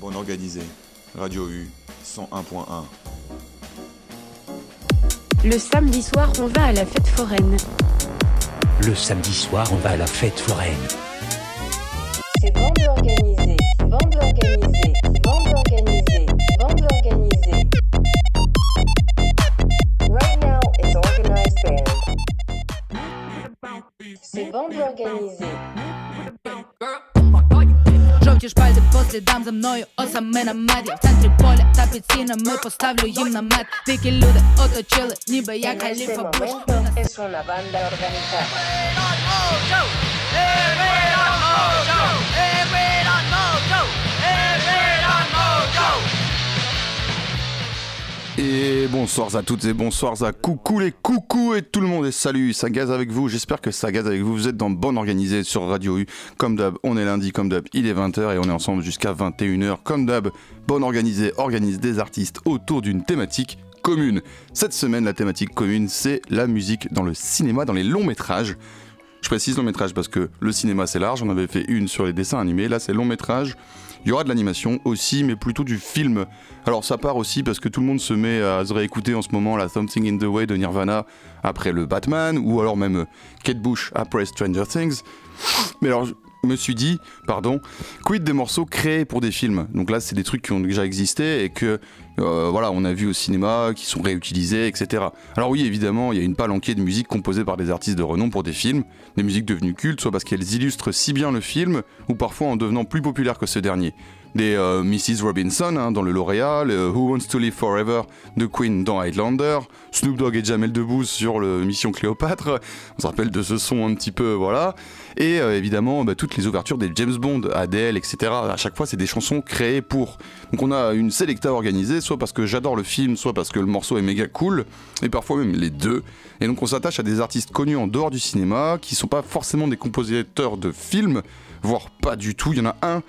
Bon organisé. Radio U 101.1. Le samedi soir, on va à la fête foraine. Le samedi soir, on va à la fête foraine. Слідам за мною осами на меді В центрі поля та під стінами поставлю їм намет Дикі люди оточили, ніби як este галіфа Буш es una banda organizada. Et bonsoir à toutes et bonsoirs à coucou les coucous et tout le monde. Et salut, ça gaze avec vous, j'espère que ça gaze avec vous, vous êtes dans Bonne Organisée sur Radio U, comme d'hab, on est lundi, comme d'hab, il est 20h et on est ensemble jusqu'à 21h, comme d'hab, Bonne Organisée organise des artistes autour d'une thématique commune. Cette semaine, la thématique commune, c'est la musique dans le cinéma, dans les longs métrages. Je précise long métrage parce que le cinéma c'est large, on avait fait une sur les dessins animés, là c'est long métrage. Il y aura de l'animation aussi, mais plutôt du film. Alors ça part aussi parce que tout le monde se met à se réécouter en ce moment la Something in the Way de Nirvana après le Batman, ou alors même Kate Bush après Stranger Things. Mais alors je me suis dit, pardon, quid des morceaux créés pour des films? Donc là c'est des trucs qui ont déjà existé et que voilà, on a vu au cinéma, qui sont réutilisés, etc. Alors oui, évidemment, il y a une palanquée de musique composée par des artistes de renom pour des films, des musiques devenues cultes, soit parce qu'elles illustrent si bien le film, ou parfois en devenant plus populaires que ce dernier. Des euh, Mrs. Robinson hein, dans le lauréat, le Who Wants to Live Forever de Queen dans Highlander, Snoop Dogg et Jamel Debbouze sur le Mission Cléopâtre, on se rappelle de ce son un petit peu, voilà. Et euh, évidemment, bah, toutes les ouvertures des James Bond, Adele, etc. À chaque fois, c'est des chansons créées pour. Donc on a une sélecta organisée, soit parce que j'adore le film, soit parce que le morceau est méga cool, et parfois même les deux. Et donc on s'attache à des artistes connus en dehors du cinéma, qui sont pas forcément des compositeurs de films, voire pas du tout. Il y en a un,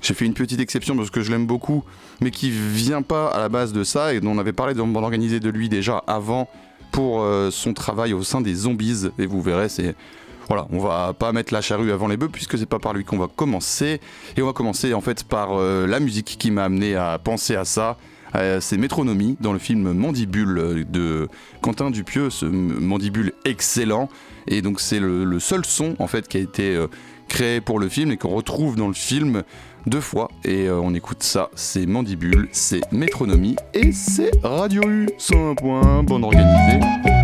j'ai fait une petite exception parce que je l'aime beaucoup, mais qui vient pas à la base de ça, et dont on avait parlé dans bande de lui déjà avant pour euh, son travail au sein des Zombies, et vous verrez, c'est voilà, on va pas mettre la charrue avant les bœufs puisque c'est pas par lui qu'on va commencer. Et on va commencer en fait par euh, la musique qui m'a amené à penser à ça. Euh, c'est Métronomie dans le film Mandibule euh, de Quentin Dupieux, ce Mandibule excellent. Et donc c'est le, seul son en fait qui a été créé pour le film et qu'on retrouve dans le film deux fois. Et euh, on écoute ça, c'est Mandibule, c'est Métronomie et c'est Radio U 101 point, bonne organisée.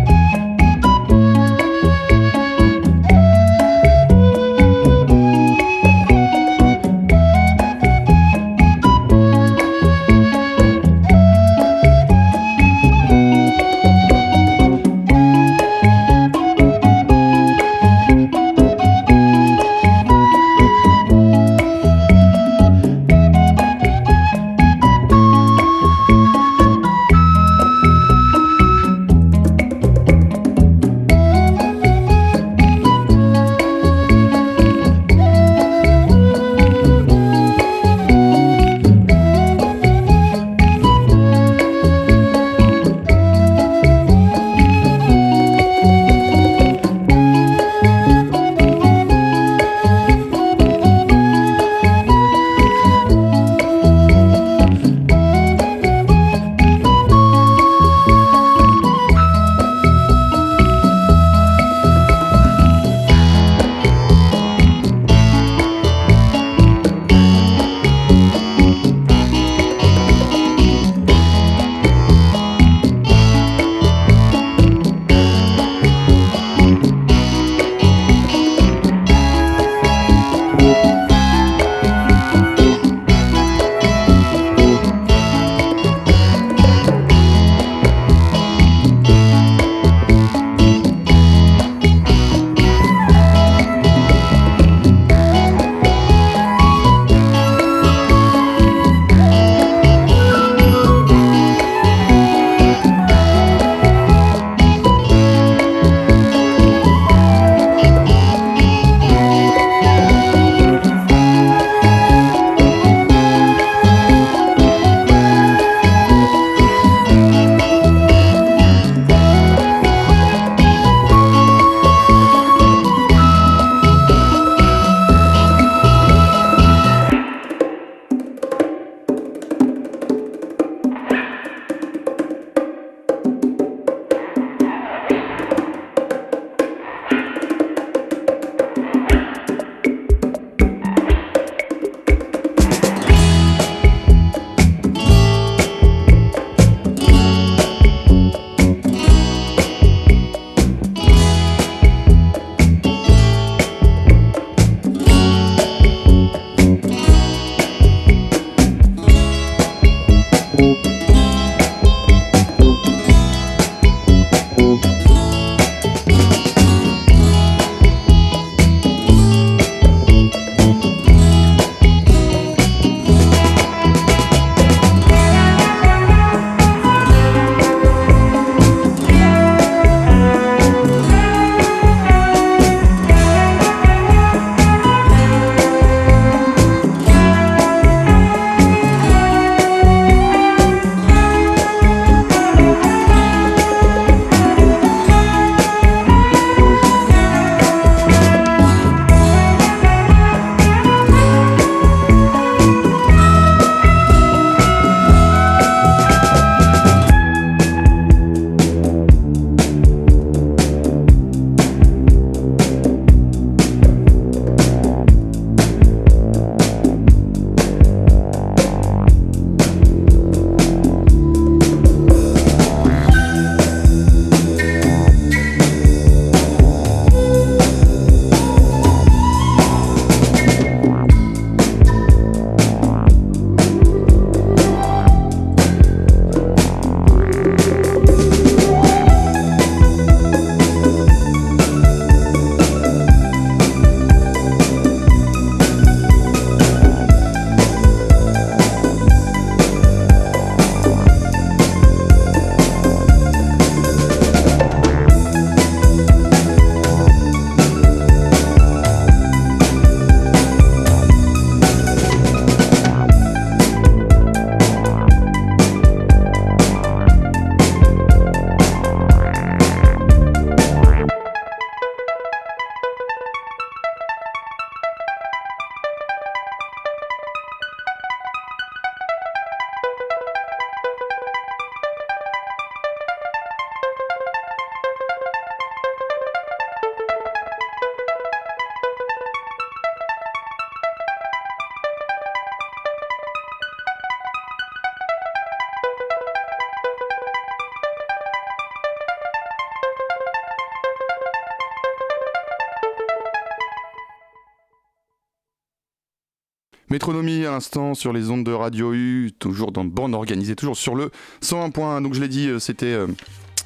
Métronomie à l'instant sur les ondes de Radio U, toujours dans bande organisée, toujours sur le 101.1. Donc je l'ai dit, euh, c'était euh,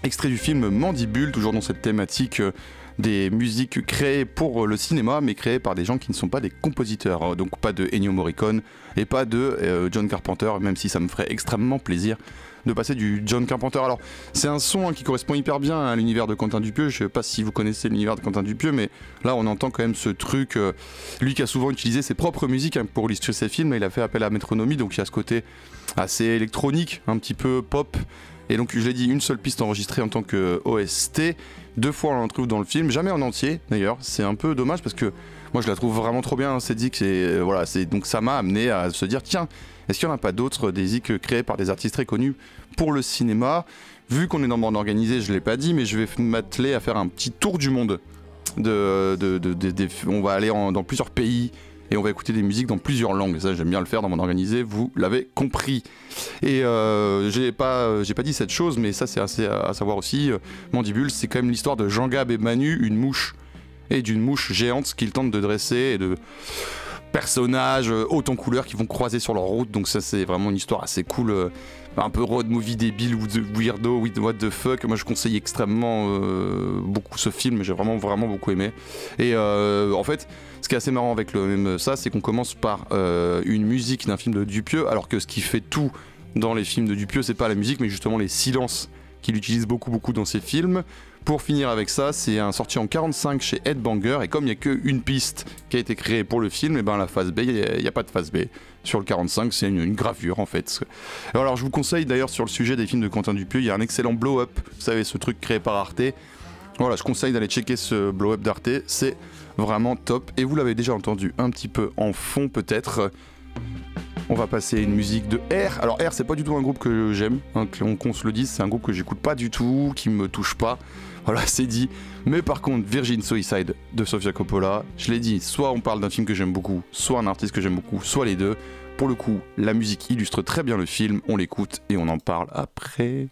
extrait du film Mandibule, toujours dans cette thématique euh, des musiques créées pour le cinéma, mais créées par des gens qui ne sont pas des compositeurs. Donc pas de Ennio Morricone et pas de John Carpenter, même si ça me ferait extrêmement plaisir de passer du John Carpenter. Alors, c'est un son hein, qui correspond hyper bien à l'univers de Quentin Dupieux. Je sais pas si vous connaissez l'univers de Quentin Dupieux, mais là, on entend quand même ce truc. euh, lui qui a souvent utilisé ses propres musiques hein, pour illustrer ses films, il a fait appel à Métronomie, donc il y a ce côté assez électronique, un petit peu pop. Et donc, je l'ai dit, une seule piste enregistrée en tant que OST. Deux fois, on en trouve dans le film, jamais en entier d'ailleurs. C'est un peu dommage parce que moi, je la trouve vraiment trop bien, cette zik. Et euh, voilà, c'est donc ça m'a amené à se dire tiens, est-ce qu'il n'y en a pas d'autres des zik créés par des artistes très connus pour le cinéma? Vu qu'on est dans le monde organisé, je l'ai pas dit, mais je vais m'atteler à faire un petit tour du monde. On va aller dans plusieurs pays et on va écouter des musiques dans plusieurs langues. Ça, j'aime bien le faire dans mon organisé, vous l'avez compris. Et euh, j'ai pas, pas dit cette chose, mais ça, c'est assez à, à savoir aussi. Euh, Mandibule, c'est quand même l'histoire de Jean Gab et Manu, une mouche, et d'une mouche géante qu'ils tentent de dresser et de personnages euh, haut en couleur qui vont croiser sur leur route. Donc, ça, c'est vraiment une histoire assez cool. Euh, un peu road movie débile ou de weirdo, what the fuck. Moi, je conseille extrêmement euh, beaucoup ce film. J'ai vraiment, vraiment beaucoup aimé. Et euh, en fait, ce qui est assez marrant avec le même ça, c'est qu'on commence par euh, une musique d'un film de Dupieux, alors que ce qui fait tout dans les films de Dupieux, c'est pas la musique, mais justement les silences qu'il utilise beaucoup, beaucoup dans ses films. Pour finir avec ça, c'est un sorti en 45 chez Headbanger, et comme il n'y a qu'une piste qui a été créée pour le film, et ben la phase B, il n'y a, pas de phase B. Sur le 45, c'est une, gravure en fait. Alors je vous conseille d'ailleurs sur le sujet des films de Quentin Dupieux, il y a un excellent blow-up, vous savez, ce truc créé par Arte. Voilà, je conseille d'aller checker ce blow-up d'Arte, c'est vraiment top. Et vous l'avez déjà entendu un petit peu en fond peut-être. On va passer une musique de R. Alors R, c'est pas du tout un groupe que j'aime, hein, qu'on se le dise, c'est un groupe que j'écoute pas du tout, qui me touche pas. Voilà, c'est dit. Mais par contre, Virgin Suicide de Sofia Coppola, je l'ai dit, soit on parle d'un film que j'aime beaucoup, soit un artiste que j'aime beaucoup, soit les deux. Pour le coup, la musique illustre très bien le film, on l'écoute et on en parle après.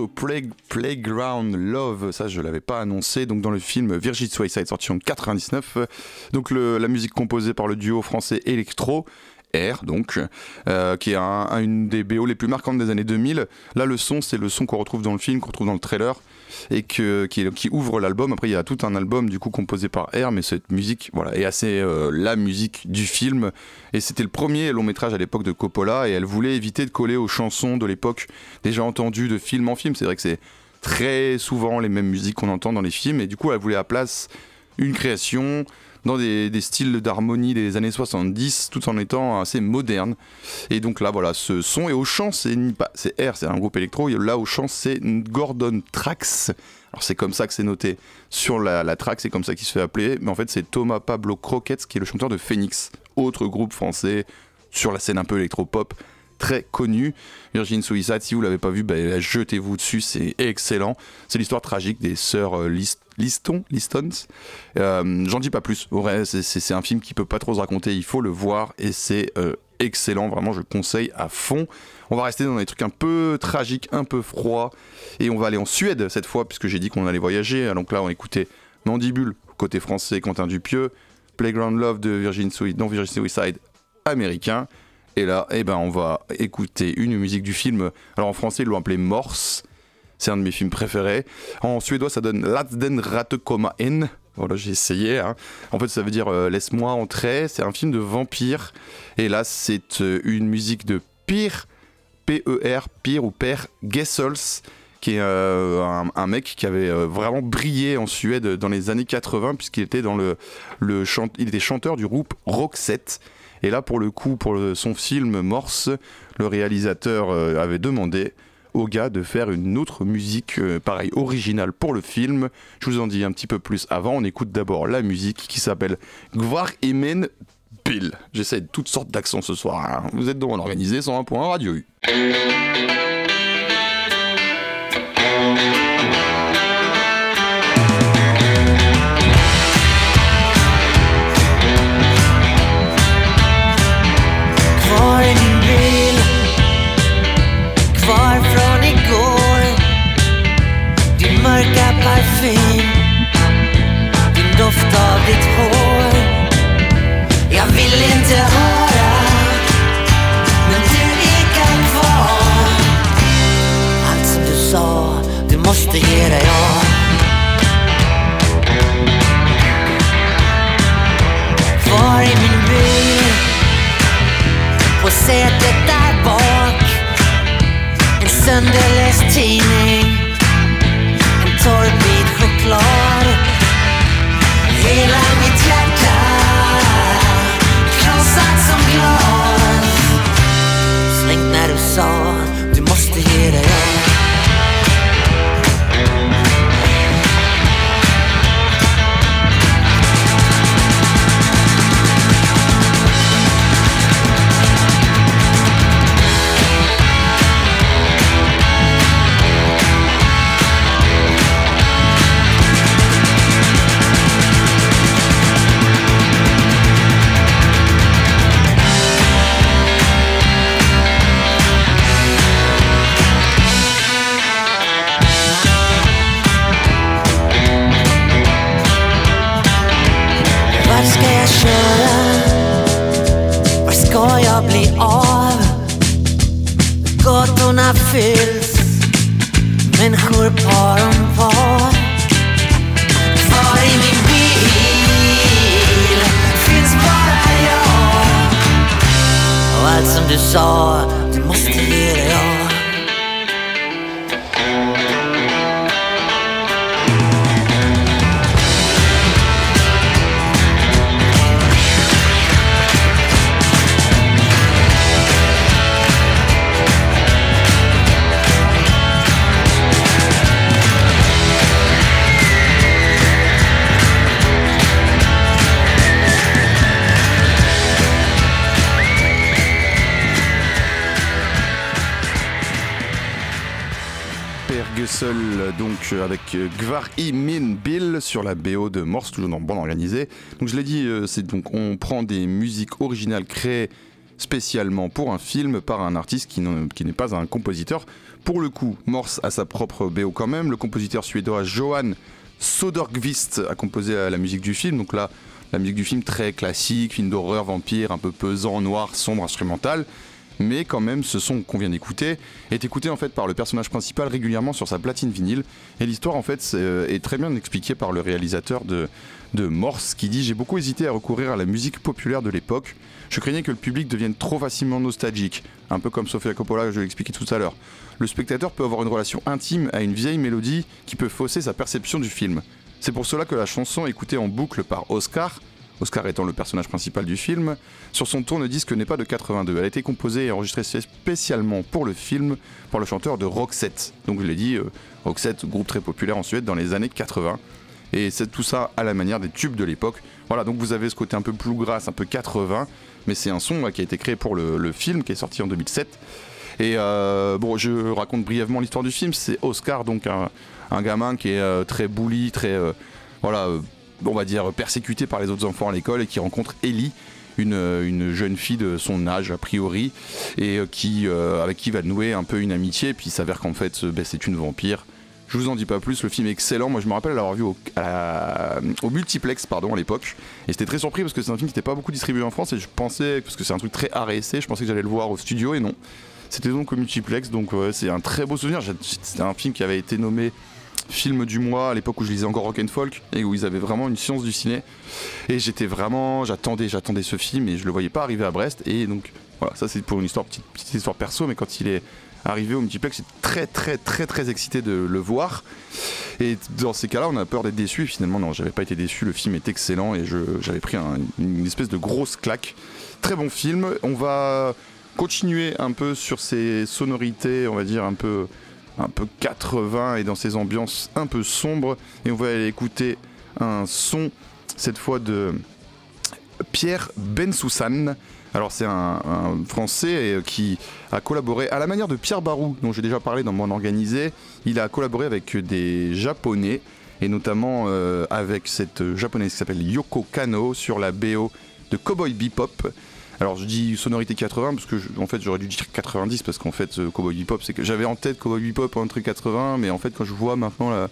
Morceau Play- Playground Love, ça je l'avais pas annoncé, donc dans le film Virgin Suicide sorti en 99, euh, donc la musique composée par le duo français Electro. R donc, euh, qui est un, un- une des BO les plus marquantes des années 2000. Là, le son, c'est le son qu'on retrouve dans le film, qu'on retrouve dans le trailer, et que, qui, ouvre l'album. Après, il y a tout un album du coup composé par R, mais cette musique, voilà, est assez euh, la musique du film. Et c'était le premier long métrage à l'époque de Coppola, et elle voulait éviter de coller aux chansons de l'époque déjà entendues de film en film. C'est vrai que c'est très souvent les mêmes musiques qu'on entend dans les films, et du coup, elle voulait à place une création dans des, styles d'harmonie des années 70 tout en étant assez moderne. Et donc là voilà ce son et au chant c'est c'est R c'est un groupe électro là au chant c'est Gordon Trax. Alors c'est comme ça que c'est noté sur la, la track c'est comme ça qu'il se fait appeler mais en fait c'est Thomas Pablo Croquettes qui est le chanteur de Phoenix autre groupe français sur la scène un peu électro-pop très connu. Virgin Suicide si vous l'avez pas vu bah, jetez-vous dessus c'est excellent. C'est l'histoire tragique des sœurs euh, List- Liston Listons euh, J'en dis pas plus. C'est un film qui peut pas trop se raconter. Il faut le voir et c'est euh, excellent. Vraiment, je le conseille à fond. On va rester dans des trucs un peu tragiques, un peu froids. Et on va aller en Suède cette fois, puisque j'ai dit qu'on allait voyager. Donc là, on écoutait Mandibule, côté français, Quentin Dupieux. Playground Love de Virgin Suicide, non, Virgin Suicide américain. Et là, eh ben, on va écouter une musique du film. Alors en français, ils l'ont appelé Morse. C'est un de mes films préférés. En suédois, ça donne Latsden Ratekoma En. Voilà, j'ai essayé. hein. En fait, ça veut dire euh, Laisse-moi entrer. C'est un film de vampire. Et là, c'est euh, une musique de Pire, P-E-R, ou Père Gessels, qui est euh, un, mec qui avait vraiment brillé en Suède dans les années 80, puisqu'il était, dans le, le il était chanteur du groupe Roxette. Et là, pour le coup, pour son film Morse, le réalisateur avait demandé au gars de faire une autre musique, euh, pareil, originale pour le film. Je vous en dis un petit peu plus avant. On écoute d'abord la musique qui s'appelle Gvar Imen Bill. J'essaie toutes sortes d'accents ce soir. hein. Vous êtes dans organisé 101.1 Radio U. inte ge dig av. Var i min bil? På sätet där bak. En sönderläst tidning. Sur la BO de Morse, toujours dans Bande Organisée. Donc je l'ai dit, euh, c'est donc on prend des musiques originales créées spécialement pour un film par un artiste qui n'est pas un compositeur. Pour le coup, Morse a sa propre BO quand même. Le compositeur suédois Johan Soderqvist a composé la musique du film. Donc là, la musique du film très classique, film d'horreur, vampire, un peu pesant, noir, sombre, instrumental. Mais quand même, ce son qu'on vient d'écouter est écouté en fait par le personnage principal régulièrement sur sa platine vinyle. Et l'histoire en fait euh, est très bien expliquée par le réalisateur de, de Morse qui dit J'ai beaucoup hésité à recourir à la musique populaire de l'époque. Je craignais que le public devienne trop facilement nostalgique, un peu comme Sofia Coppola, je l'ai expliqué tout à l'heure. Le spectateur peut avoir une relation intime à une vieille mélodie qui peut fausser sa perception du film. C'est pour cela que la chanson écoutée en boucle par Oscar, Oscar étant le personnage principal du film, sur son tourne-disque n'est pas de 82. Elle a été composée et enregistrée spécialement pour le film par le chanteur de Roxette. Donc je l'ai dit, euh, Roxette, groupe très populaire en Suède dans les années 80. Et c'est tout ça à la manière des tubes de l'époque. Voilà, donc vous avez ce côté un peu bluegrass, un peu 80, mais c'est un son qui a été créé pour le, film qui est sorti en 2007. Et euh, bon, je raconte brièvement l'histoire du film. C'est Oscar, donc un, gamin qui est euh, très bully, très voilà, on va dire persécuté par les autres enfants à l'école et qui rencontre Ellie, une, euh, une jeune fille de son âge a priori, et euh, qui euh, avec qui va nouer un peu une amitié. Puis il s'avère qu'en fait, ben, c'est une vampire. Je vous en dis pas plus, le film est excellent. Moi, je me rappelle l'avoir vu au, au multiplex pardon, à l'époque. Et j'étais très surpris parce que c'est un film qui n'était pas beaucoup distribué en France. Et je pensais, parce que c'est un truc très RSC, je pensais que j'allais le voir au studio et non. C'était donc au multiplex. Donc, c'est un très beau souvenir. C'était un film qui avait été nommé film du mois à l'époque où je lisais encore Rock and Folk et où ils avaient vraiment une science du ciné. Et j'étais vraiment, j'attendais, j'attendais ce film et je le voyais pas arriver à Brest. Et donc, voilà, ça c'est pour une histoire, petite, petite histoire perso, mais quand il est arrivé au multiplex, j'étais très très très très excité de le voir. Et dans ces cas-là, on a peur d'être déçu. Finalement, non, j'avais pas été déçu. Le film est excellent et j'avais pris un- une espèce de grosse claque. Très bon film. On va continuer un peu sur ces sonorités, on va dire un peu, un peu 80 et dans ces ambiances un peu sombres. Et on va aller écouter un son, cette fois de Pierre Bensoussan. Alors c'est un, Français euh, qui a collaboré à la manière de Pierre Barou, dont j'ai déjà parlé dans Mon Organisé. Il a collaboré avec des Japonais, et notamment euh, avec cette Japonaise qui s'appelle Yoko Kano sur la BO de Cowboy Bebop. Alors je dis sonorité 80 parce que en fait j'aurais dû dire 90 parce qu'en fait euh, Cowboy Bebop c'est que j'avais en tête Cowboy Bebop entre 80 mais en fait quand je vois maintenant la-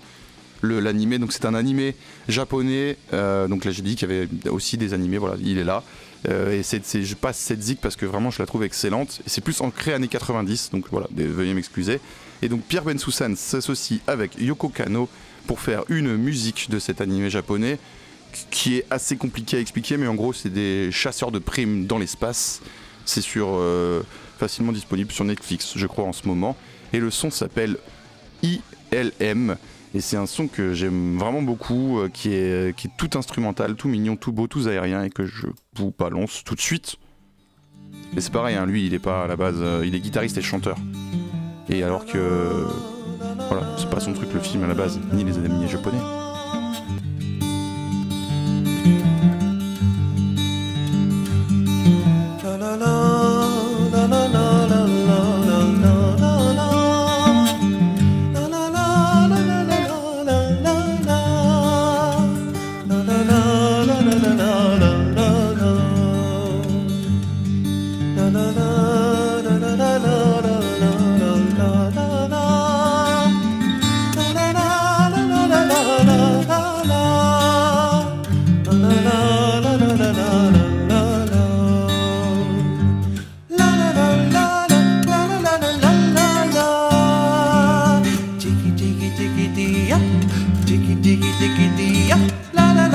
l'animé donc c'est un animé japonais euh, donc là j'ai dit qu'il y avait aussi des animés voilà il est là. Euh, et c'est, je passe cette zik parce que vraiment je la trouve excellente. C'est plus ancré années 90 donc voilà veuillez m'excuser. Et donc Pierre Bensoussan s'associe avec Yoko Kano pour faire une musique de cet animé japonais qui est assez compliqué à expliquer, mais en gros, c'est des chasseurs de primes dans l'espace. C'est sur euh, facilement disponible sur Netflix, je crois, en ce moment. Et le son s'appelle ILM. Et c'est un son que j'aime vraiment beaucoup, euh, qui, est, qui est tout instrumental, tout mignon, tout beau, tout aérien, et que je vous balance tout de suite. Mais c'est pareil, hein, lui, il est pas à la base, euh, il est guitariste et chanteur. Et alors que, voilà, c'est pas son truc le film à la base, ni les animés japonais. dee up, diggy diggy diggy dee up, la la.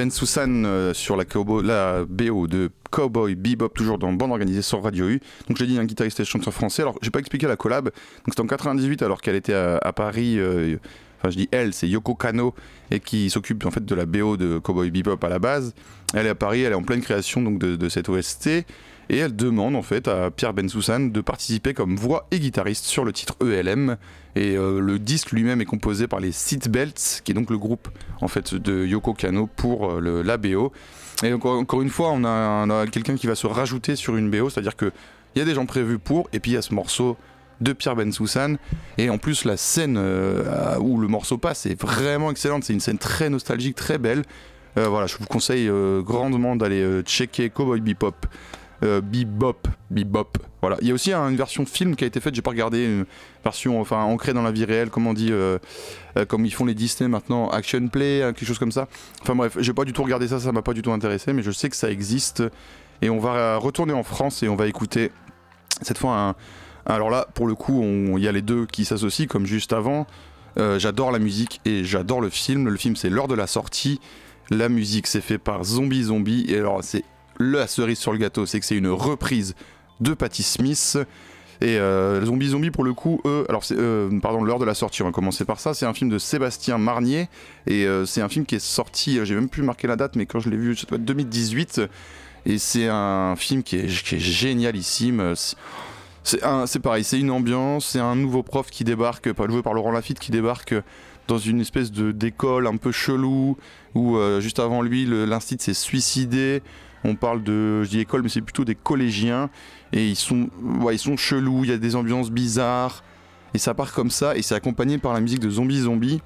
Bensoussan euh, sur la, BO de Cowboy Bebop, toujours dans Bande Organisée sur Radio U. Donc je l'ai dit, un guitariste et chanteur français. Alors j'ai pas expliqué la collab. Donc c'était en 98 alors qu'elle était à, Paris. euh, Enfin, je dis elle, c'est Yoko Kano et qui s'occupe en fait de la BO de Cowboy Bebop à la base. Elle est à Paris, elle est en pleine création donc de, de cette OST et elle demande en fait à Pierre Bensoussan de participer comme voix et guitariste sur le titre ELM. Et euh, le disque lui-même est composé par les Seatbelts, qui est donc le groupe en fait de Yoko Kano pour euh, le, la BO. Et encore, une fois, on a, quelqu'un qui va se rajouter sur une BO, c'est-à-dire que il y a des gens prévus pour, et puis il y a ce morceau de Pierre Bensoussan. Et en plus, la scène euh, où le morceau passe est vraiment excellente. C'est une scène très nostalgique, très belle. Euh, voilà, je vous conseille grandement d'aller checker Cowboy Bebop. Euh, Bebop, Bebop. Voilà. Il y a aussi une version film qui a été faite. J'ai pas regardé une version, enfin ancrée dans la vie réelle, comme on dit, euh, euh, comme ils font les Disney maintenant, action play, hein, quelque chose comme ça. Enfin bref, j'ai pas du tout regardé ça, ça m'a pas du tout intéressé, mais je sais que ça existe. Et on va retourner en France et on va écouter cette fois un. Alors là, pour le coup, il y a les deux qui s'associent, comme juste avant. Euh, j'adore la musique et j'adore le film. Le film, c'est l'heure de la sortie. La musique, c'est fait par Zombie Zombie. Et alors, c'est la cerise sur le gâteau, c'est que c'est une reprise de Patti Smith. Et euh, Zombie Zombie, pour le coup, eux, alors c'est, euh, pardon, l'heure de la sortie, on va commencer par ça. C'est un film de Sébastien Marnier. Et euh, c'est un film qui est sorti, euh, j'ai même plus marqué la date, mais quand je l'ai vu, ça doit être 2018. Et c'est un film qui est, qui est génialissime. C'est- c'est pareil, c'est une ambiance, c'est un nouveau prof qui débarque, joué par Laurent Lafitte, qui débarque dans une espèce de d'école un peu chelou, où juste avant lui, le- s'est suicidé. On parle de, je dis école, mais c'est plutôt des collégiens, et ils sont, ouais, ils sont chelous, il y a des ambiances bizarres, et ça part comme ça, et c'est accompagné par la musique de Zombie Zombie.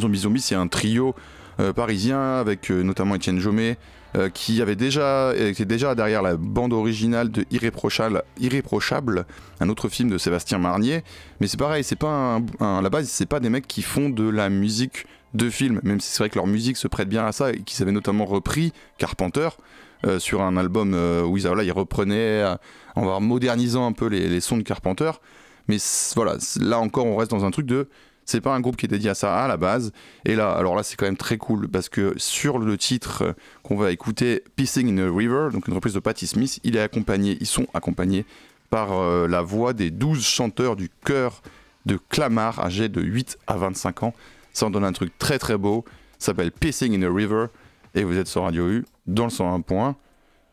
Zombie Zombie, c'est un trio euh, parisien avec euh, notamment Étienne Jomet, euh, qui avait déjà était déjà derrière la bande originale de Irréprochable, Irréprochable, un autre film de Sébastien Marnier. Mais c'est pareil, c'est pas un, un- à la base, c'est pas des mecs qui font de la musique de film, même si c'est vrai que leur musique se prête bien à ça et qu'ils avaient notamment repris Carpenter euh, sur un album euh, où ils, ils reprenaient euh, en modernisant un peu les, sons de Carpenter. Mais voilà, là encore, on reste dans un truc de c'est pas un groupe qui est dédié à ça à la base. Et là, alors là, c'est quand même très cool parce que sur le titre qu'on va écouter, Pissing in a River, donc une reprise de Patti Smith, il est accompagné, ils sont accompagnés par la voix des 12 chanteurs du chœur de Clamart, âgé de 8 à 25 ans. Ça en donne un truc très très beau. Ça s'appelle Pissing in a River. Et vous êtes sur Radio U, dans le 101.1,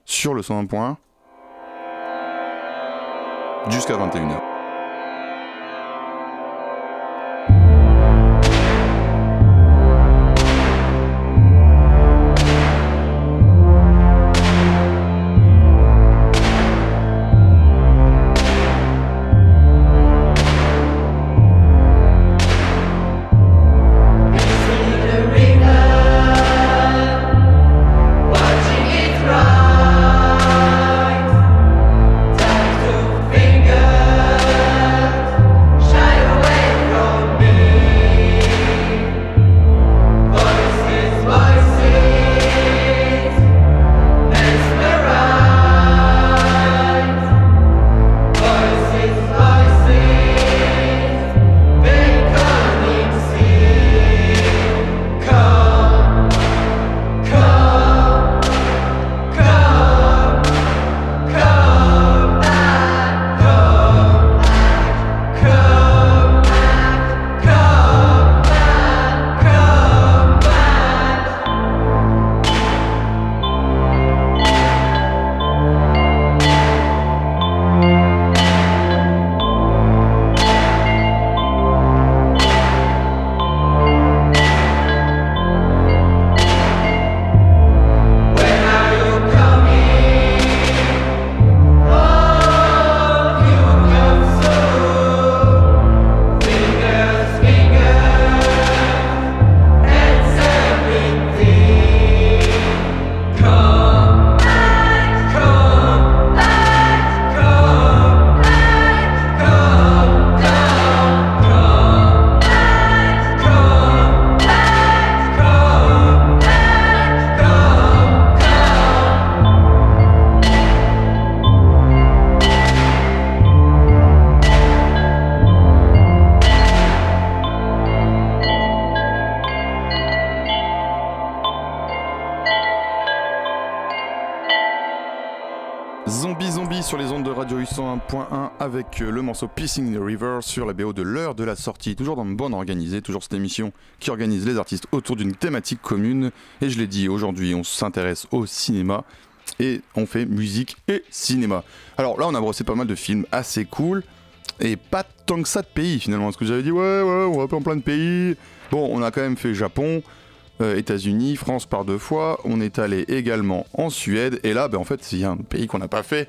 sur le 101.1, jusqu'à 21h. Euh, le morceau Pissing in the River sur la BO de l'heure de la sortie. Toujours dans le bon organisé, toujours cette émission qui organise les artistes autour d'une thématique commune. Et je l'ai dit, aujourd'hui on s'intéresse au cinéma et on fait musique et cinéma. Alors là on a brossé pas mal de films assez cool et pas tant que ça de pays finalement. Parce que j'avais dit ouais ouais on va pas en plein de pays? Bon on a quand même fait Japon, euh, États-Unis, France par deux fois. On est allé également en Suède. Et là, ben, en fait, il y a un pays qu'on n'a pas fait.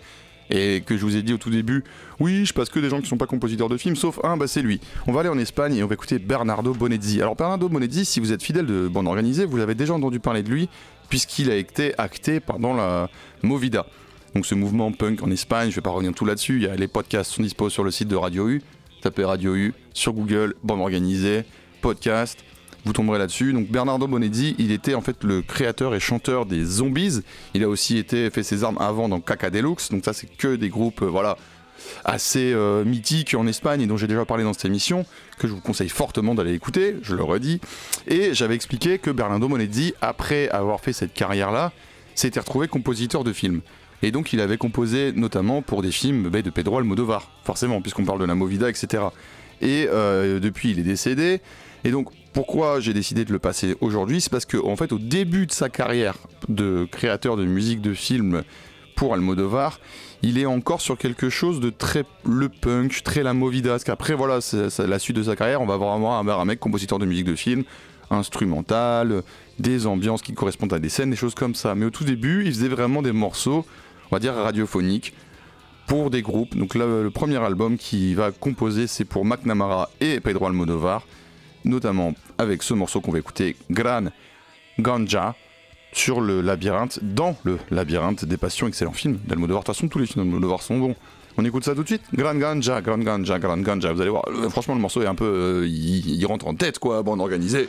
Et que je vous ai dit au tout début, oui, je passe que des gens qui sont pas compositeurs de films, sauf un, bah c'est lui. On va aller en Espagne et on va écouter Bernardo Bonezzi. Alors Bernardo Bonezzi, si vous êtes fidèle de Bande Organisée, vous avez déjà entendu parler de lui, puisqu'il a été acté pendant la Movida. Donc ce mouvement punk en Espagne, je vais pas revenir tout là-dessus, les podcasts sont dispo sur le site de Radio U. Tapez Radio U sur Google, Bande Organisée, podcast vous tomberez là-dessus. Donc Bernardo Bonezzi, il était en fait le créateur et chanteur des Zombies. Il a aussi été fait ses armes avant dans Caca Deluxe. Donc ça c'est que des groupes euh, voilà assez euh, mythiques en Espagne et dont j'ai déjà parlé dans cette émission que je vous conseille fortement d'aller écouter, je le redis. Et j'avais expliqué que Bernardo Bonezzi après avoir fait cette carrière-là, s'était retrouvé compositeur de films. Et donc il avait composé notamment pour des films bah, de Pedro Almodovar, forcément, puisqu'on parle de la Movida, etc. Et euh, depuis, il est décédé. Et donc, pourquoi j'ai décidé de le passer aujourd'hui C'est parce que, en fait, au début de sa carrière de créateur de musique de film pour Almodovar, il est encore sur quelque chose de très le punk, très la movida. Parce qu'après, voilà, c'est la suite de sa carrière, on va vraiment avoir un mec compositeur de musique de film, instrumental, des ambiances qui correspondent à des scènes, des choses comme ça. Mais au tout début, il faisait vraiment des morceaux, on va dire radiophoniques, pour des groupes. Donc là, le premier album qui va composer, c'est pour McNamara et Pedro Almodovar, notamment avec ce morceau qu'on va écouter, Gran Ganja, sur le labyrinthe, dans le labyrinthe des passions, excellent film d'Almodovar. De toute façon, tous les films d'Almodovar sont bons. On écoute ça tout de suite Gran Ganja, Gran Ganja, Gran Ganja. Vous allez voir, euh, franchement, le morceau est un peu. euh, il, rentre en tête, quoi, bande organisée.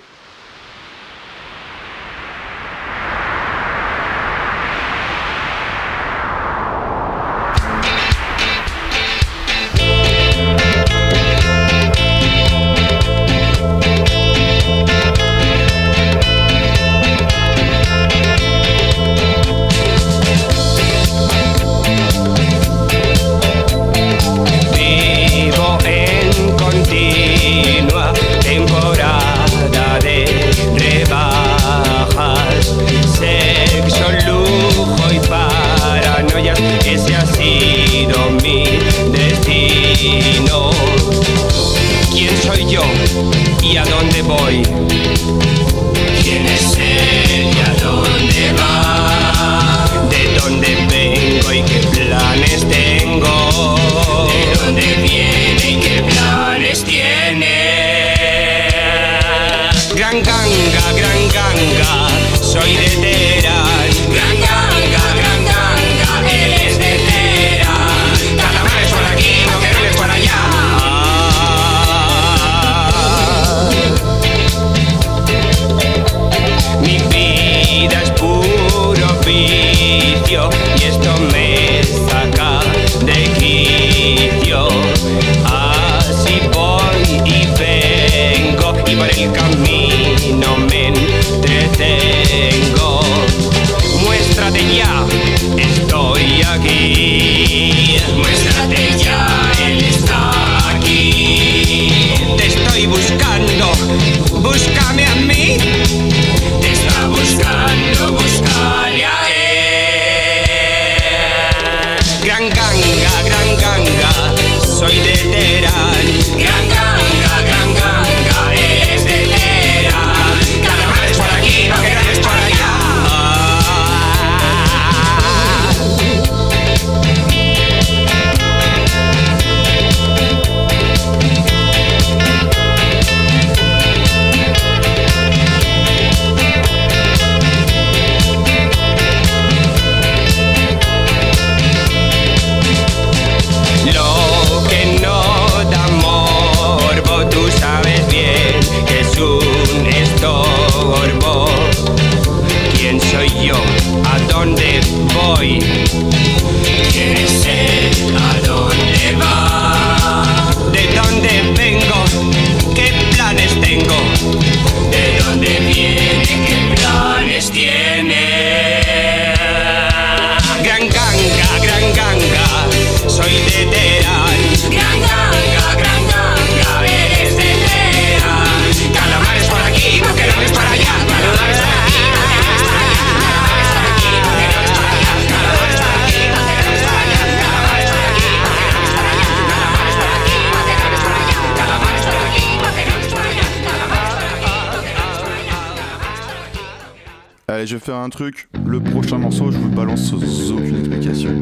faire un truc, le prochain morceau, je vous balance sans aucune explication.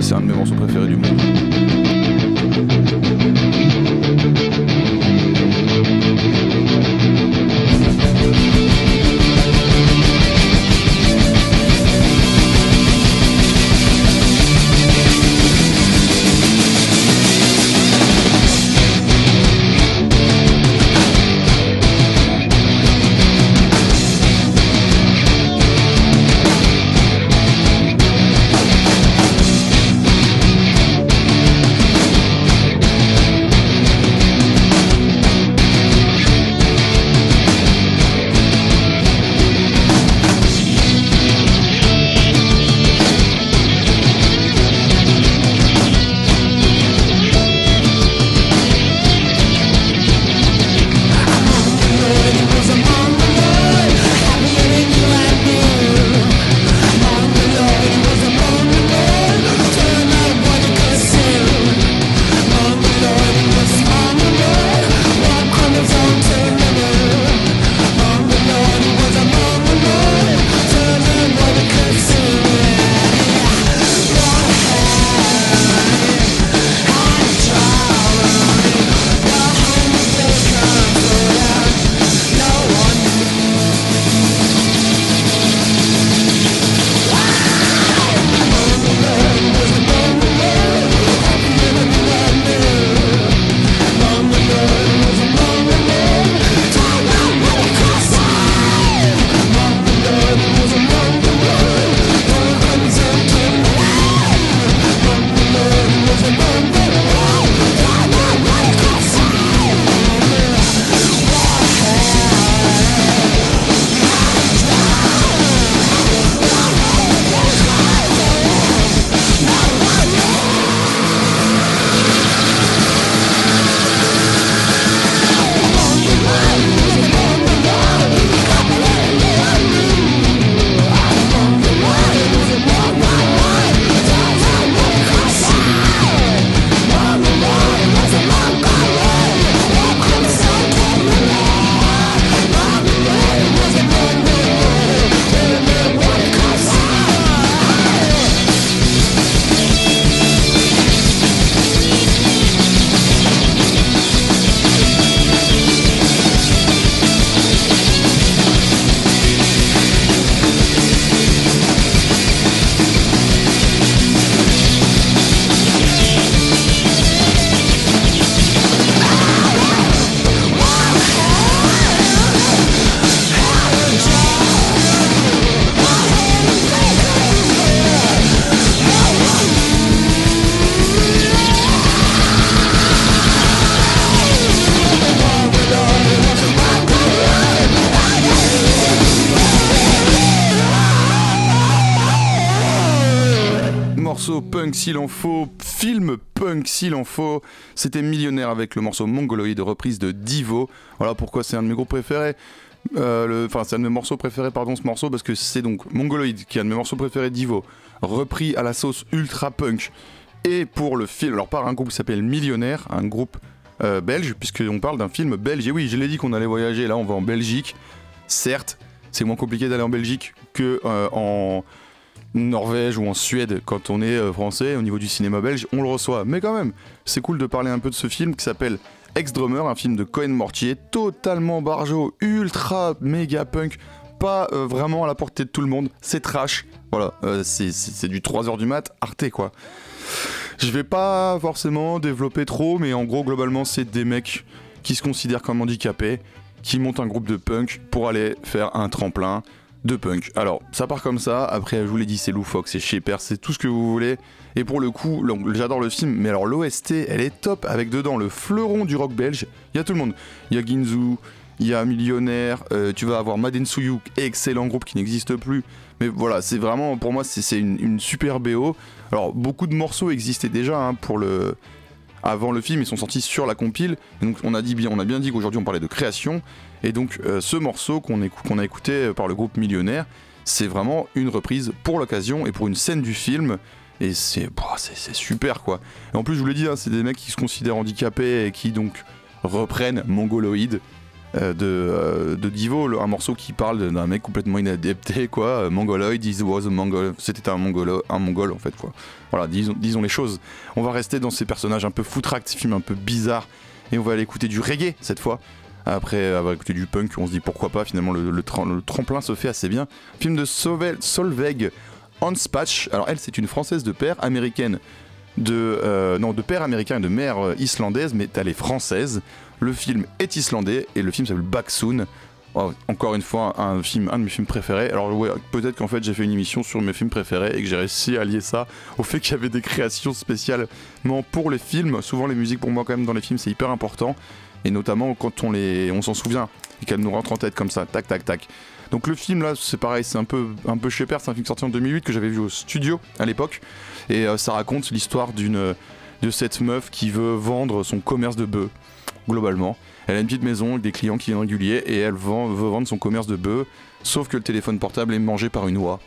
C'est un de mes morceaux préférés du monde. S'il en faut, film punk s'il en faut. C'était Millionnaire avec le morceau Mongoloid, reprise de Divo. Voilà pourquoi c'est un de mes groupes préférés. Euh, Enfin, c'est un de mes morceaux préférés, pardon, ce morceau, parce que c'est donc Mongoloid qui est un de mes morceaux préférés d'Ivo, repris à la sauce ultra punk. Et pour le film, alors par un groupe qui s'appelle Millionnaire, un groupe euh, belge, puisqu'on parle d'un film belge. Et oui, je l'ai dit qu'on allait voyager, là on va en Belgique. Certes, c'est moins compliqué d'aller en Belgique que euh, en Norvège ou en Suède quand on est euh, français au niveau du cinéma belge, on le reçoit. Mais quand même, c'est cool de parler un peu de ce film qui s'appelle Ex-Drummer, un film de Cohen Mortier, totalement barjo, ultra méga punk, pas euh, vraiment à la portée de tout le monde, c'est trash. Voilà, euh, c'est du 3h du mat, Arte quoi. Je vais pas forcément développer trop, mais en gros, globalement, c'est des mecs qui se considèrent comme handicapés, qui montent un groupe de punk pour aller faire un tremplin de punk. Alors, ça part comme ça, après, je vous l'ai dit, c'est loufoque, c'est shaper, c'est tout ce que vous voulez. Et pour le coup, j'adore le film, mais alors l'OST, elle est top, avec dedans le fleuron du rock belge. Il y a tout le monde. Il y a Ginzu, il y a Millionnaire, euh, tu vas avoir Maden Souyuk, excellent groupe qui n'existe plus. Mais voilà, c'est vraiment, pour moi, c'est une, super BO. Alors, beaucoup de morceaux existaient déjà hein, pour le. Avant le film, ils sont sortis sur la compile. Donc, on a, dit on a bien dit qu'aujourd'hui, on parlait de création. Et donc, euh, ce morceau qu'on a écouté euh, par le groupe Millionnaire, c'est vraiment une reprise pour l'occasion et pour une scène du film. Et c'est super, quoi. En plus, je vous l'ai dit, hein, c'est des mecs qui se considèrent handicapés et qui donc reprennent Mongoloid. euh, de, Divo, un morceau qui parle d'un mec complètement inadapté, quoi. Mongoloid, Mongol. C'était un Mongol, en fait, quoi. Voilà, disons, disons les choses. On va rester dans ces personnages un peu foutraques, ces films un peu bizarres, et on va aller écouter du reggae cette fois. Après avoir écouté du punk, on se dit pourquoi pas, finalement le, le trem- le tremplin se fait assez bien. Film de Solveig, Solveig Hanspach. Alors elle, c'est une française de père américaine, de, euh, non, de père américain et de mère euh, islandaise, mais elle est française. Le film est islandais et le film s'appelle Backsoon. Oh, encore une fois, un film, un de mes films préférés. Alors peut-être qu'en fait j'ai fait une émission sur mes films préférés et que j'ai réussi à lier ça au fait qu'il y avait des créations spécialement pour les films. Souvent les musiques pour moi quand même dans les films c'est hyper important et notamment quand on les, on s'en souvient et qu'elles nous rentrent en tête comme ça, tac tac tac. Donc le film là c'est pareil, c'est un peu un peu c'est un film sorti en 2008 que j'avais vu au studio à l'époque et euh, ça raconte l'histoire d'une de cette meuf qui veut vendre son commerce de bœufs globalement. Elle a une petite maison avec des clients qui viennent réguliers et elle veut vendre son commerce de bœufs, sauf que le téléphone portable est mangé par une oie.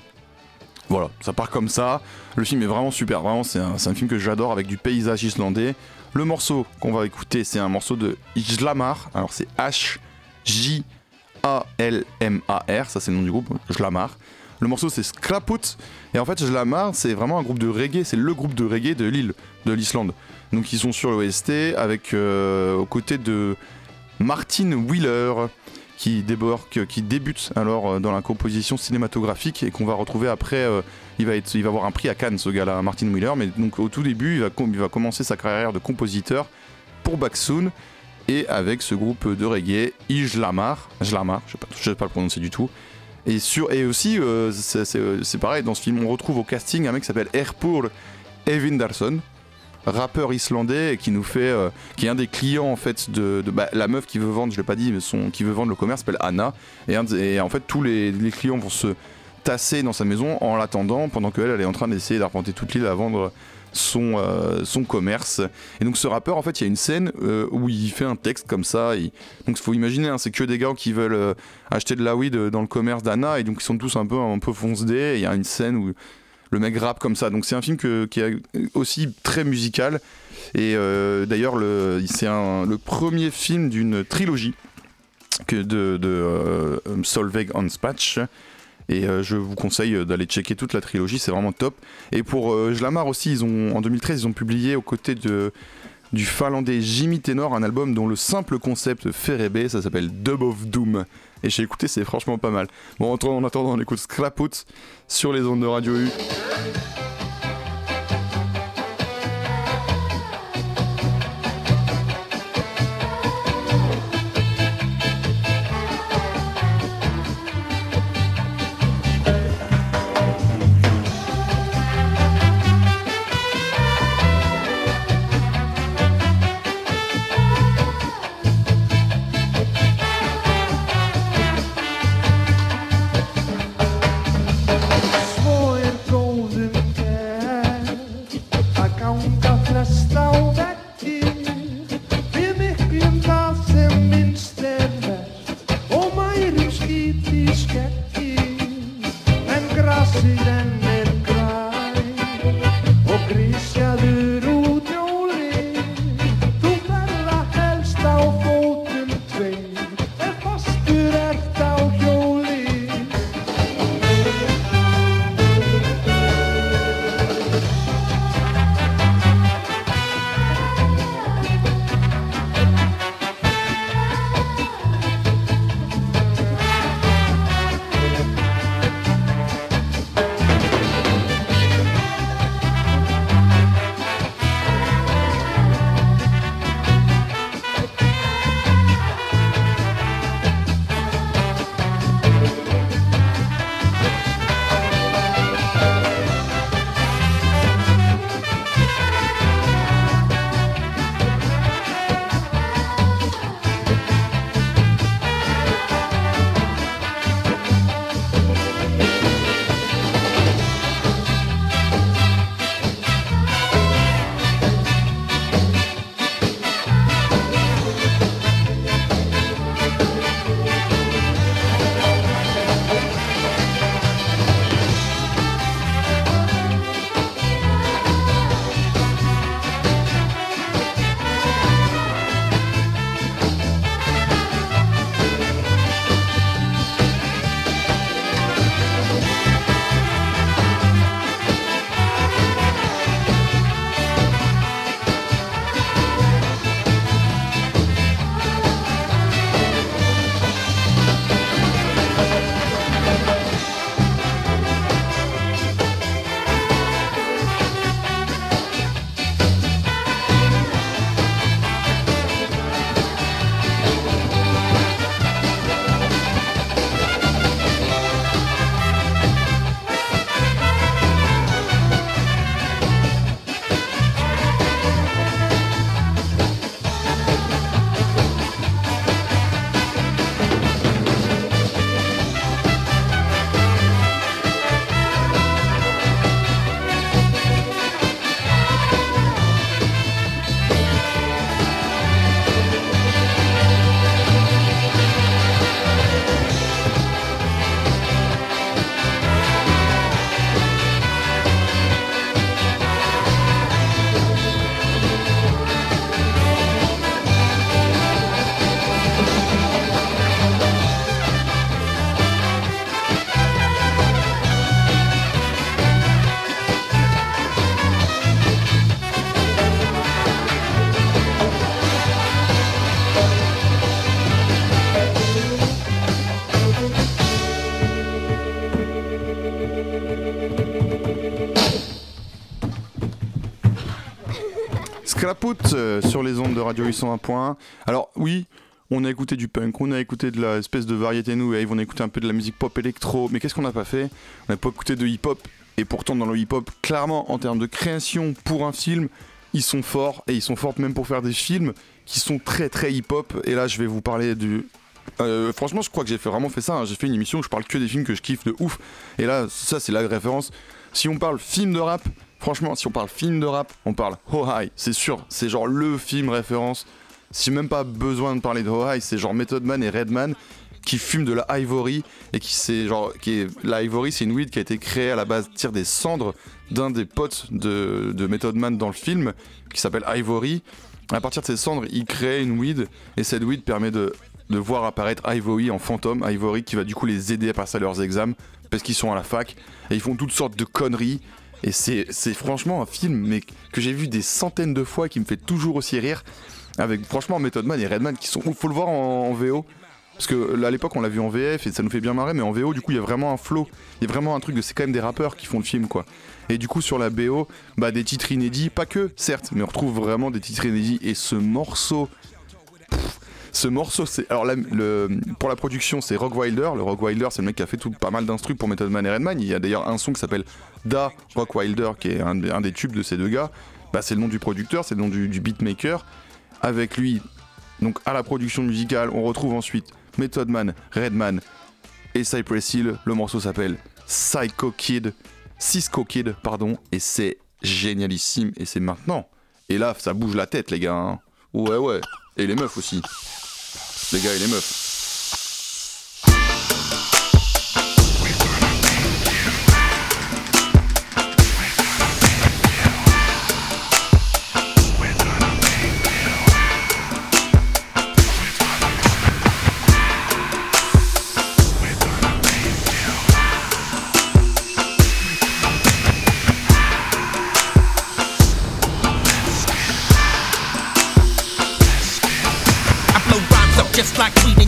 Voilà, ça part comme ça. Le film est vraiment super, vraiment c'est un, un film que j'adore avec du paysage islandais. Le morceau qu'on va écouter, c'est un morceau de Jlamar. Alors c'est H-J-A-L-M-A-R, ça c'est le nom du groupe, Jlamar. Le morceau c'est Scraput. Et en fait, Jlamar, c'est vraiment un groupe de reggae, c'est le groupe de reggae de l'île, de l'Islande. Donc ils sont sur l'OST avec euh, aux côtés de Martin Wheeler qui débute alors euh, dans la composition cinématographique et qu'on va retrouver après. euh, il va être, il va avoir un prix à Cannes, ce gars-là, Martin Wheeler. Mais donc au tout début, il va, il va commencer sa carrière de compositeur pour Backsoon et avec ce groupe de reggae, Ijlamar, Jlamar, je sais pas, je sais pas le prononcer du tout. Et, sur, et aussi, euh, c'est- pareil, dans ce film, on retrouve au casting un mec qui s'appelle Erpur Evindarsson, rappeur islandais qui nous fait, euh, qui est un des clients en fait de, bah, la meuf qui veut vendre, je l'ai pas dit, mais qui veut vendre le commerce s'appelle Anna. Et, en fait, tous les, clients vont se tasser dans sa maison en l'attendant pendant qu'elle elle est en train d'essayer d'arpenter toute l'île à vendre son, euh, son commerce. Et donc ce rappeur, en fait, il y a une scène euh, où il fait un texte comme ça. Donc il faut imaginer, hein, c'est que des gars qui veulent acheter de la weed dans le commerce d'Anna et donc ils sont tous un peu un peu fonce-dés. Il y a une scène où le mec rappe comme ça. Donc c'est un film qui est aussi très musical. Et euh, d'ailleurs, le- c'est le premier film d'une trilogie que de, de euh, Solveig Hanspach. Et euh, je vous conseille d'aller checker toute la trilogie, c'est vraiment top. Et pour euh, Jlamar aussi, ils ont, en 2013, ils ont publié aux côtés du finlandais Jimmy Tenor un album dont le simple concept fait rêver, ça s'appelle Dub of Doom. Et j'ai écouté, c'est franchement pas mal. Bon, en attendant, en attendant, on écoute Scraput sur les ondes de Radio U. Euh, sur les ondes de Radio 801.1. Alors oui, on a écouté du punk, on a écouté de la espèce de variété new wave, on a écouté un peu de la musique pop électro, mais qu'est-ce qu'on n'a pas fait? On n'a pas écouté de hip-hop. Et pourtant dans le hip-hop, clairement en termes de création pour un film, ils sont forts et ils sont forts même pour faire des films qui sont très très hip-hop. Et là je vais vous parler du... Euh, franchement je crois que j'ai fait, vraiment fait ça, hein. j'ai fait une émission où je parle que des films que je kiffe de ouf. Et là ça c'est la référence. Si on parle film de rap, franchement si on parle film de rap, on parle Oh High, c'est sûr, c'est genre le film référence. Si même pas besoin de parler de Oh High, c'est genre Method Man et Redman qui fument de la ivory et qui c'est genre qui est la ivory c'est une weed qui a été créée à la base tire des cendres d'un des potes de, Method Man dans le film qui s'appelle Ivory. À partir de ces cendres il crée une weed et cette weed permet de, de voir apparaître Ivory en fantôme. Ivory qui va du coup les aider à passer leurs examens parce qu'ils sont à la fac et ils font toutes sortes de conneries et c'est franchement un film que j'ai vu des centaines de fois qui me fait toujours aussi rire avec franchement Method Man et Redman qui sont faut le voir en- en VO parce que à l'époque, on l'a vu en VF et ça nous fait bien marrer, mais en VO, du coup, il y a vraiment un flow. Il y a vraiment un truc de. C'est quand même des rappeurs qui font le film, quoi. Et du coup, sur la BO, bah, des titres inédits, pas que, certes, mais on retrouve vraiment des titres inédits. Et ce morceau. Ce morceau, c'est. Alors, pour la production, c'est Rock Wilder. Le Rock Wilder, c'est le mec qui a fait tout, pas mal d'instrus pour Method Man et Redman. Il y a d'ailleurs un son qui s'appelle Da Rock Wilder, qui est un, des- tubes de ces deux gars. Bah, c'est le nom du producteur, c'est le nom du, du beatmaker. Avec lui, donc à la production musicale, on retrouve ensuite Method Man, Redman et Cypress Hill. Le morceau s'appelle Psycho Kid, Cisco Kid, pardon, et c'est génialissime. Et c'est maintenant. Et là, ça bouge la tête, les gars. hein. Ouais, ouais. Et les meufs aussi. Les gars et les meufs.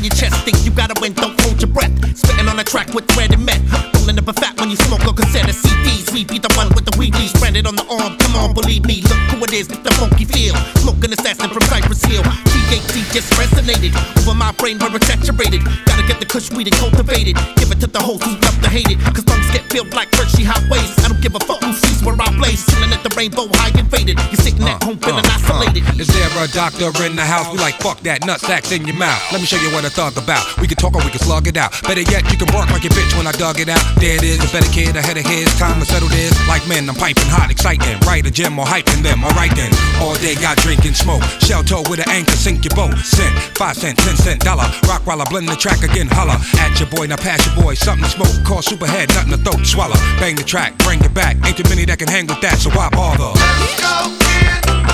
Chest. Think you gotta win, don't hold your breath. Spitting on a track with red and met. Rolling up a fat when you smoke a cassette of CDs. We be the one with the weedies branded on the arm. Come on, believe me, look who it is the funky feel. Smoking assassin from Cypress Hill. THC just resonated over my brain where it's saturated. Gotta get the kush weed and cultivate it. Give it to the hoes who love to hate it. Cause lungs get filled like Hershey highways. I don't give a fuck who sees where I blaze. Chilling at the rainbow high and faded. You're sitting at uh, home feeling uh, uh. isolated. Is there a doctor in the house? We like fuck that nutsack in your mouth. Let me show you what I thug about. We can talk or we can slug it out. Better yet, you can bark like a bitch when I dug it out. There it is, a better kid ahead of his. Time to settle this. Like men, I'm piping hot, exciting. Right, a gym or hyping them. Alright then. All day got drinking smoke. Shell toe with an anchor, sink your boat. Cent, five cent, ten cent, dollar. Rock while I blend the track again. Holla at your boy, now pass your boy. Something to smoke. Call superhead, nothing to throat. Swallow. Bang the track, bring it back. Ain't too many that that can hang with that, so why bother. Let's go, kid.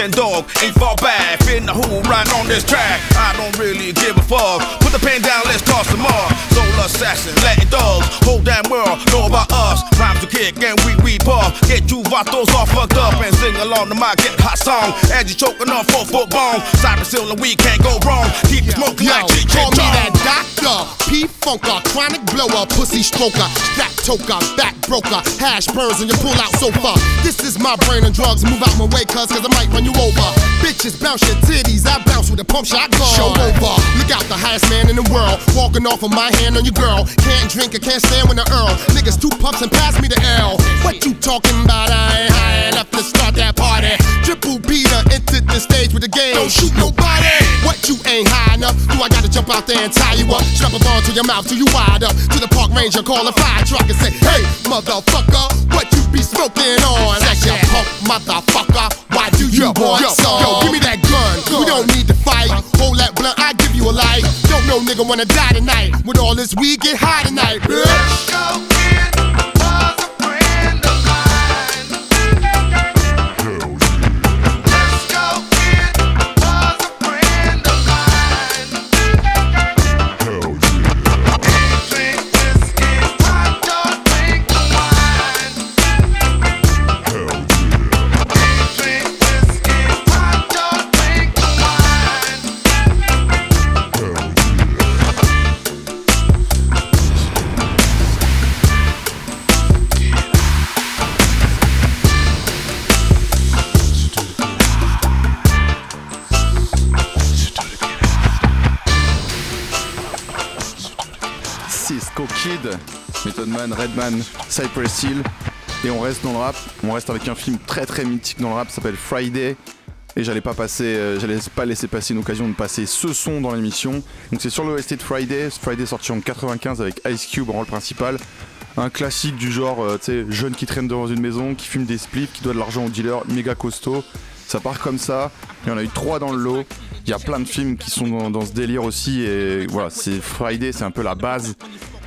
Send dog, ain't far back. Finna who run on this track. I don't really give a fuck. Put the pen down, let's toss some more. Soul assassin, Latin dogs. Whole damn world know about us. Rhymes to kick and we we puff. Get you vatos all fucked up and sing along to my get hot song. As you choking on four foot bone. Cypress Hill and we can't go wrong. Keep smoking Yo, like Cheech call and me that doctor. P funker, chronic blower, pussy stroker, strap toker, back broker, hash burns and you pull out sofa. This is my brain and drugs. Move out my way, cuz, cause I might run you over. Bitches bounce your titties, I bounce with a pump shot gun. Show over. Look out, the highest man in the world. Walking off of my hand on your girl. Can't drink, I can't stand with the Earl. Niggas two puffs and pass me the L. What you talking about? I ain't high enough to start that party. Triple entered the stage with the game. Don't shoot nobody. What you ain't high enough? Do I gotta jump out there and tie you up? Strap a ball to your mouth till you wide up. To the park ranger, call a fire truck and say, Hey, motherfucker, what you be smoking on? That's your punk motherfucker. Why do you want some? Yo, give me that gun. We don't need to fight. Hold that blunt, I give you a light. Don't know nigga wanna die tonight. With all this weed, get high tonight, bitch. Cisco Kid, Method Man, Redman, Cypress Hill. Et on reste dans le rap, on reste avec un film très très mythique dans le rap, s'appelle Friday. Et j'allais pas passer, euh, j'allais pas laisser passer une occasion de passer ce son dans l'émission. Donc c'est sur l'OST de Friday, Friday sorti en 95 avec Ice Cube en rôle principal. Un classique du genre, euh, tu sais, jeune qui traîne devant une maison, qui fume des spliffs, qui doit de l'argent au dealer, méga costaud. Ça part comme ça. Il y en a eu trois dans le lot. Il y a plein de films qui sont dans, dans ce délire aussi. Et voilà, c'est Friday, c'est un peu la base.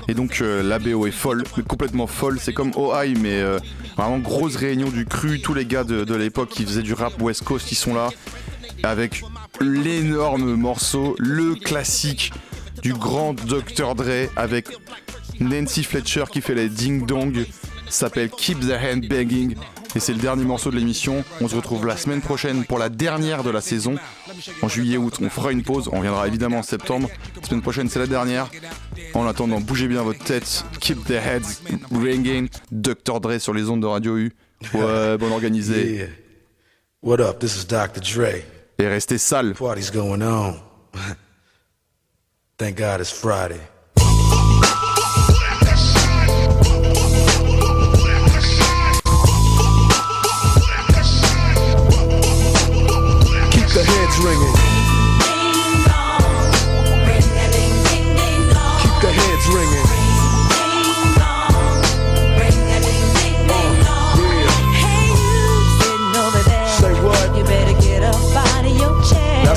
Et donc euh, la BO est folle, complètement folle. C'est comme OI, mais euh, vraiment grosse réunion du cru. Tous les gars de, l'époque qui faisaient du rap West Coast, ils sont là. Avec l'énorme morceau, le classique du grand Dr. Dre avec Nancy Fletcher qui fait les ding dong. Ça s'appelle Keep the Hand Banging. Et c'est le dernier morceau de l'émission. On se retrouve la semaine prochaine pour la dernière de la saison. En juillet-août, on fera une pause. On reviendra évidemment en septembre. La semaine prochaine, c'est la dernière. En attendant, bougez bien votre tête. Keep the heads ringing. Dr. Dre sur les ondes de Radio U. Ouais, bon organisé. Yeah. What up? This is Dr. Dre. Et restez sale. Party's going on. Thank God it's Friday.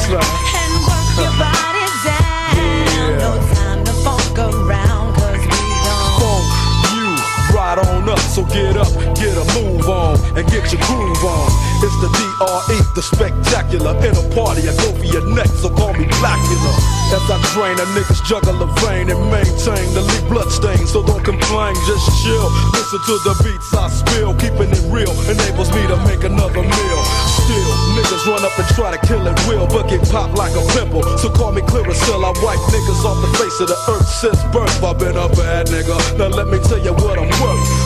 And work your body down. No time to funk we don't funk you right on up. So get up, get a move on, and get your groove on. It's the DRE, the spectacular. In a party, I go for your neck, so call me Blackula. As I drain, a niggas juggle a vein and maintain the lead blood stain. So don't complain, just chill. Listen to the beats I spill, keeping it real enables me to make another meal. Still, niggas run up and try to kill it will, but get popped like a pimple. So call me Clearasil, I wipe niggas off the face of the earth since birth. I've been a bad nigga. Now let me tell you what I'm worth.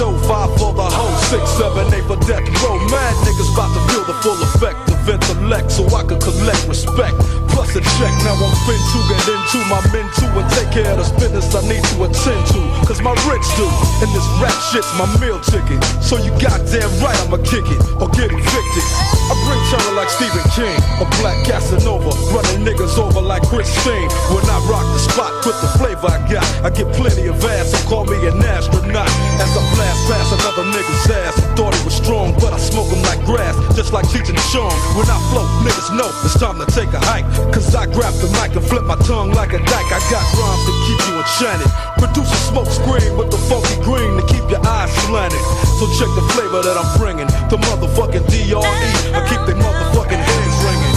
Dough, five for the hoe, six, seven, eight for death row. Mad niggas about to feel the full effect of intellect, so I can collect respect. Plus a check, now I'm fin to get into my men too and take care of the business I need to attend to. Cause my rich do, and this rap shit's my meal ticket. So you goddamn right I'ma kick it or get evicted. I bring terror like Stephen King, a black Casanova, running niggas over like Christine. When I rock the spot with the flavor I got, I get plenty of ass, so call me an astronaut. As I blast past another nigga's ass, thought he was strong, but I smoke him like grass, just like Cheech and Chong. When I float, niggas know it's time to take a hike. Cause I grab the mic and flip my tongue like a dyke. I got rhymes to keep you enchanted. Produce a smoke screen with the funky green to keep your eyes slanted. So check the flavor that I'm bringing. The motherfucking DRE. I keep the motherfucking heads ringing.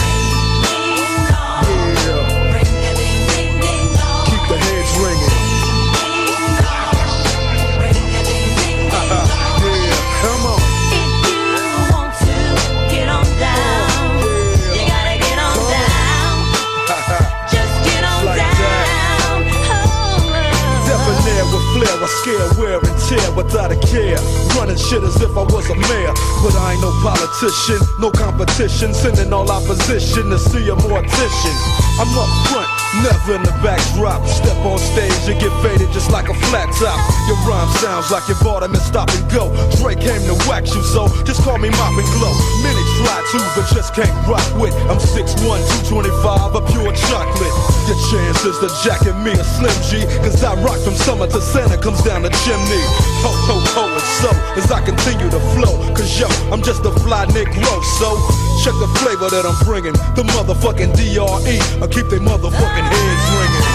Scare, wear and tear without a care. Running shit as if I was a mayor. But I ain't no politician, no competition. Sending all opposition to see a mortician. I'm up front, never in the backdrop. Step on stage and get faded just like a flat top. Your rhyme sounds like you bought them and stop and go. Drake came to wax you, so just call me Mop and Glow. Many try to, but just can't rock with. I'm 6'1, 225, a pure chocolate. Your chances to jacket me a Slim G, cause I rock from summer to Santa comes down the chimney. Ho, ho, ho, and so as I continue to flow, cause yo, I'm just a fly Negro, so check the flavor that I'm bringing. The motherfucking DRE, I keep they motherfucking heads ringing.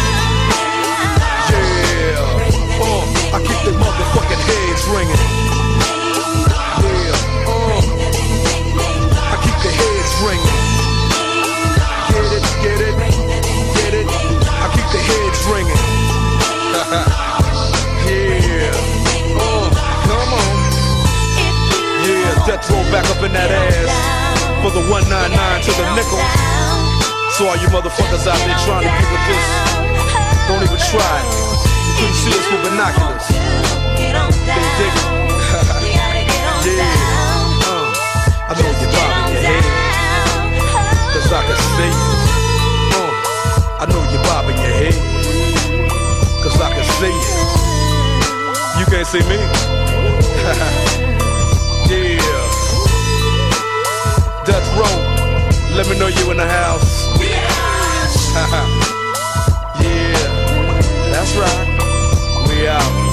Yeah, uh, I keep they motherfucking heads ringing. Yeah, uh, I keep the heads ringing. Get it, get it, get it. I keep the heads ringing. yeah, uh, come on. Yeah, death roll back up in that ass for the 199 to the nickel. So all you motherfuckers out there trying to get with this, don't even try. You couldn't see us with binoculars. They dig it. yeah. Uh, I know you're bobbing your head. Cause I can see you. Uh, I know you're bobbing your head. Cause I can see you. You can't see me. yeah. Death Row. Let me know you in the house. yeah, that's right. We out.